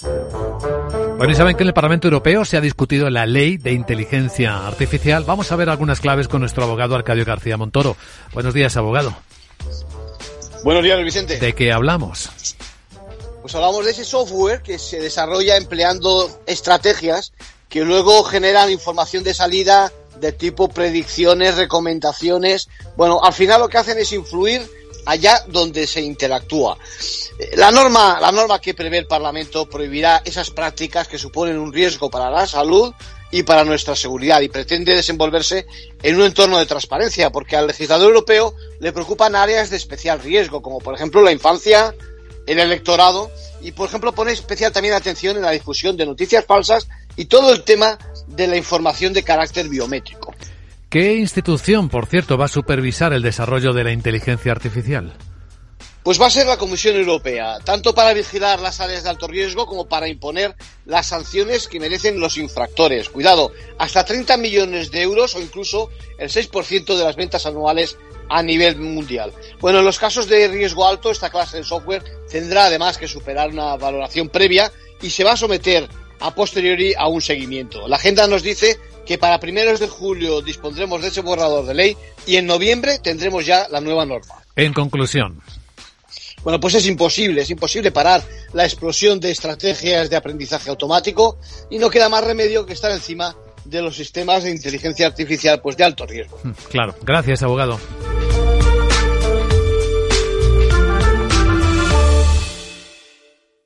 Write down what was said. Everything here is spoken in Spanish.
Bueno, y saben que en el Parlamento Europeo se ha discutido la ley de inteligencia artificial. Vamos a ver algunas claves con nuestro abogado Arcadio García Montoro. Buenos días, abogado. Buenos días, Vicente. ¿De qué hablamos? Pues hablamos de ese software que se desarrolla empleando estrategias que luego generan información de salida de tipo predicciones, recomendaciones. Bueno, al final lo que hacen es influir allá donde se interactúa. Eh, la norma, la norma que prevé el Parlamento prohibirá esas prácticas que suponen un riesgo para la salud y para nuestra seguridad y pretende desenvolverse en un entorno de transparencia porque al legislador europeo le preocupan áreas de especial riesgo como por ejemplo la infancia, el electorado y por ejemplo pone especial también atención en la difusión de noticias falsas y todo el tema de la información de carácter biométrico. ¿Qué institución, por cierto, va a supervisar el desarrollo de la inteligencia artificial? Pues va a ser la Comisión Europea, tanto para vigilar las áreas de alto riesgo como para imponer las sanciones que merecen los infractores. Cuidado, hasta 30 millones de euros o incluso el 6% de las ventas anuales a nivel mundial. Bueno, en los casos de riesgo alto, esta clase de software tendrá además que superar una valoración previa y se va a someter a posteriori a un seguimiento. La agenda nos dice que para primeros de julio dispondremos de ese borrador de ley y en noviembre tendremos ya la nueva norma. En conclusión. Bueno, pues es imposible, es imposible parar la explosión de estrategias de aprendizaje automático y no queda más remedio que estar encima de los sistemas de inteligencia artificial pues de alto riesgo. Claro, gracias abogado.